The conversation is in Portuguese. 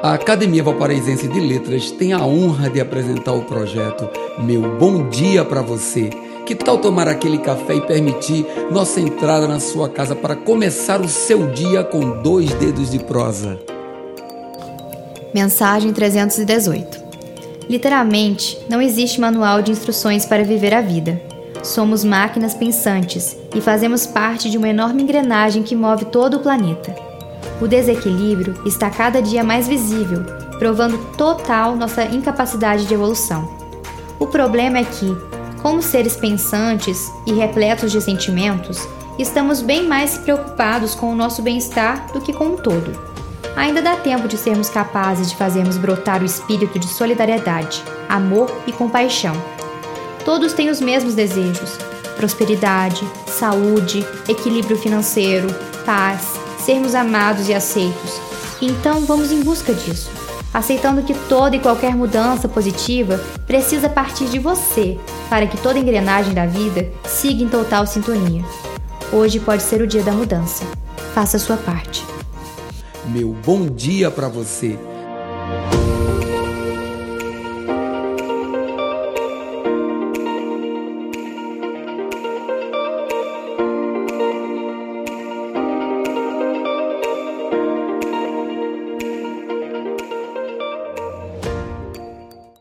A Academia Valparaísense de Letras tem a honra de apresentar o projeto Meu Bom Dia para Você. Que tal tomar aquele café e permitir nossa entrada na sua casa para começar o seu dia com dois dedos de prosa? Mensagem 318 Literalmente, não existe manual de instruções para viver a vida. Somos máquinas pensantes e fazemos parte de uma enorme engrenagem que move todo o planeta. O desequilíbrio está cada dia mais visível, provando total nossa incapacidade de evolução. O problema é que, como seres pensantes e repletos de sentimentos, estamos bem mais preocupados com o nosso bem-estar do que com o todo. Ainda dá tempo de sermos capazes de fazermos brotar o espírito de solidariedade, amor e compaixão. Todos têm os mesmos desejos: prosperidade, saúde, equilíbrio financeiro, paz, sermos amados e aceitos. Então vamos em busca disso, aceitando que toda e qualquer mudança positiva precisa partir de você para que toda engrenagem da vida siga em total sintonia. Hoje pode ser o dia da mudança. Faça a sua parte. Meu bom dia para você.